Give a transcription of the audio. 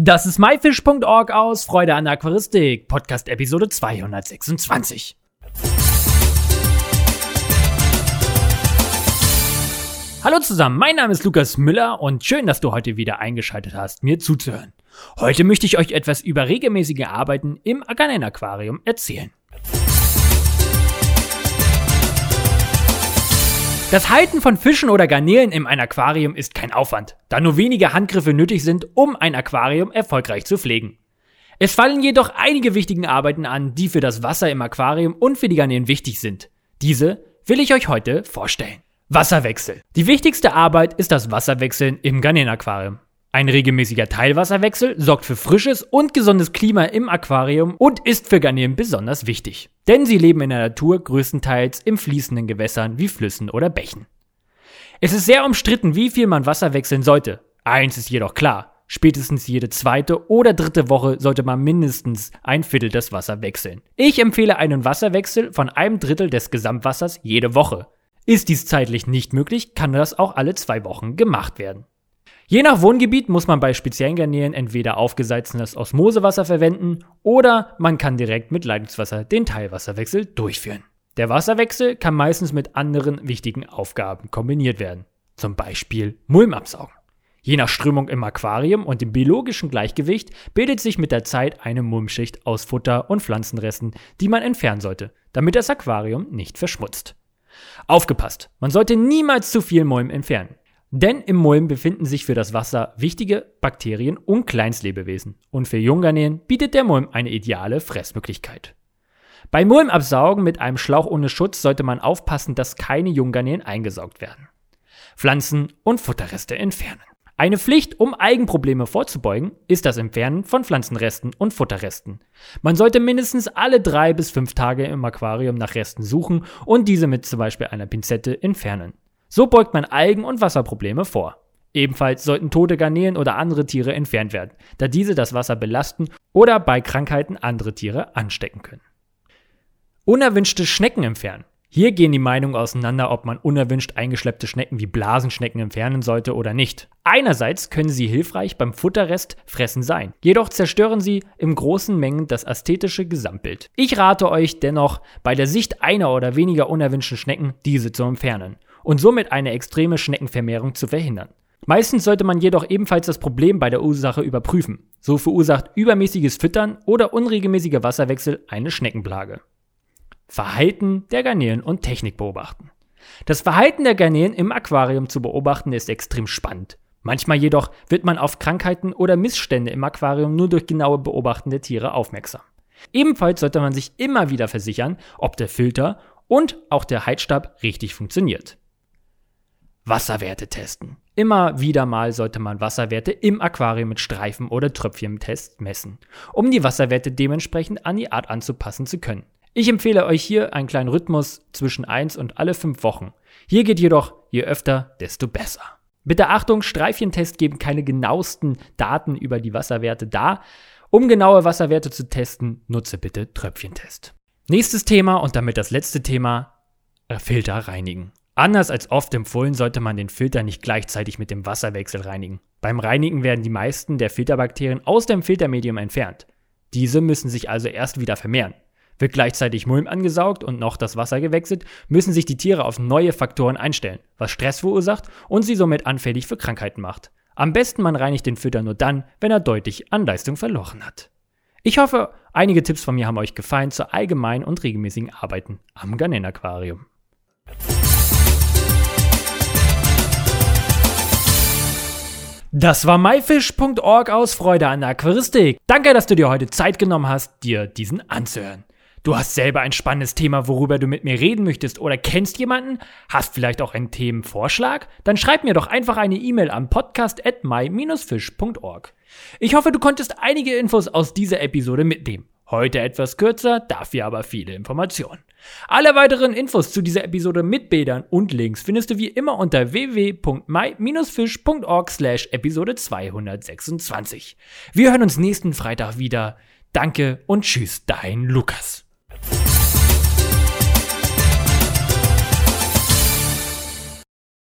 Das ist myfish.org aus Freude an Aquaristik, Podcast Episode 226. Hallo zusammen, mein Name ist Lukas Müller und schön, dass du heute wieder eingeschaltet hast, mir zuzuhören. Heute möchte ich euch etwas über regelmäßige Arbeiten im Aganen Aquarium erzählen. Das Halten von Fischen oder Garnelen in einem Aquarium ist kein Aufwand, da nur wenige Handgriffe nötig sind, um ein Aquarium erfolgreich zu pflegen. Es fallen jedoch einige wichtige Arbeiten an, die für das Wasser im Aquarium und für die Garnelen wichtig sind. Diese will ich euch heute vorstellen. Wasserwechsel. Die wichtigste Arbeit ist das Wasserwechseln im Garnelenaquarium. Ein regelmäßiger Teilwasserwechsel sorgt für frisches und gesundes Klima im Aquarium und ist für Garnelen besonders wichtig. Denn sie leben in der Natur größtenteils in fließenden Gewässern wie Flüssen oder Bächen. Es ist sehr umstritten, wie viel man Wasser wechseln sollte. Eins ist jedoch klar. Spätestens jede zweite oder dritte Woche sollte man mindestens ein Viertel des Wasser wechseln. Ich empfehle einen Wasserwechsel von einem Drittel des Gesamtwassers jede Woche. Ist dies zeitlich nicht möglich, kann das auch alle zwei Wochen gemacht werden. Je nach Wohngebiet muss man bei speziellen Garnelen entweder aufgesalzenes Osmosewasser verwenden oder man kann direkt mit Leitungswasser den Teilwasserwechsel durchführen. Der Wasserwechsel kann meistens mit anderen wichtigen Aufgaben kombiniert werden, zum Beispiel Mulm absaugen. Je nach Strömung im Aquarium und dem biologischen Gleichgewicht bildet sich mit der Zeit eine Mulmschicht aus Futter und Pflanzenresten, die man entfernen sollte, damit das Aquarium nicht verschmutzt. Aufgepasst, man sollte niemals zu viel Mulm entfernen. Denn im Mulm befinden sich für das Wasser wichtige Bakterien und Kleinstlebewesen. Und für Junggarnelen bietet der Mulm eine ideale Fressmöglichkeit. Bei Mulmabsaugen mit einem Schlauch ohne Schutz sollte man aufpassen, dass keine Junggarnelen eingesaugt werden. Pflanzen und Futterreste entfernen. Eine Pflicht, um Eigenprobleme vorzubeugen, ist das Entfernen von Pflanzenresten und Futterresten. Man sollte mindestens alle drei bis fünf Tage im Aquarium nach Resten suchen und diese mit zum Beispiel einer Pinzette entfernen. So beugt man Algen- und Wasserprobleme vor. Ebenfalls sollten tote Garnelen oder andere Tiere entfernt werden, da diese das Wasser belasten oder bei Krankheiten andere Tiere anstecken können. Unerwünschte Schnecken entfernen. Hier gehen die Meinungen auseinander, ob man unerwünscht eingeschleppte Schnecken wie Blasenschnecken entfernen sollte oder nicht. Einerseits können sie hilfreich beim Futterrest fressen sein, jedoch zerstören sie in großen Mengen das ästhetische Gesamtbild. Ich rate euch dennoch, bei der Sicht einer oder weniger unerwünschten Schnecken diese zu entfernen und somit eine extreme Schneckenvermehrung zu verhindern. Meistens sollte man jedoch ebenfalls das Problem bei der Ursache überprüfen. So verursacht übermäßiges Füttern oder unregelmäßiger Wasserwechsel eine Schneckenplage. Verhalten der Garnelen und Technik beobachten. Das Verhalten der Garnelen im Aquarium zu beobachten ist extrem spannend. Manchmal jedoch wird man auf Krankheiten oder Missstände im Aquarium nur durch genaue Beobachten der Tiere aufmerksam. Ebenfalls sollte man sich immer wieder versichern, ob der Filter und auch der Heizstab richtig funktioniert. Wasserwerte testen. Immer wieder mal sollte man Wasserwerte im Aquarium mit Streifen oder Tröpfchentest messen, um die Wasserwerte dementsprechend an die Art anzupassen zu können. Ich empfehle euch hier einen kleinen Rhythmus zwischen 1 und alle 5 Wochen. Hier geht jedoch, je öfter, desto besser. Bitte Achtung, Streifchentest geben keine genauesten Daten über die Wasserwerte dar. Um genaue Wasserwerte zu testen, nutze bitte Tröpfchentest. Nächstes Thema und damit das letzte Thema, Filter reinigen. Anders als oft empfohlen, sollte man den Filter nicht gleichzeitig mit dem Wasserwechsel reinigen. Beim Reinigen werden die meisten der Filterbakterien aus dem Filtermedium entfernt. Diese müssen sich also erst wieder vermehren. Wird gleichzeitig Mulm angesaugt und noch das Wasser gewechselt, müssen sich die Tiere auf neue Faktoren einstellen, was Stress verursacht und sie somit anfällig für Krankheiten macht. Am besten man reinigt den Filter nur dann, wenn er deutlich an Leistung verloren hat. Ich hoffe, einige Tipps von mir haben euch gefallen zur allgemeinen und regelmäßigen Arbeiten am Garnelen-Aquarium. Das war myfish.org aus Freude an der Aquaristik. Danke, dass du dir heute Zeit genommen hast, dir diesen anzuhören. Du hast selber ein spannendes Thema, worüber du mit mir reden möchtest oder kennst jemanden? Hast vielleicht auch einen Themenvorschlag? Dann schreib mir doch einfach eine E-Mail am podcast at my-fish.org. Ich hoffe, du konntest einige Infos aus dieser Episode mitnehmen. Heute etwas kürzer, dafür aber viele Informationen. Alle weiteren Infos zu dieser Episode mit Bildern und Links findest du wie immer unter www.my-fish.org slash Episode 226. Wir hören uns nächsten Freitag wieder. Danke und tschüss, dein Lukas.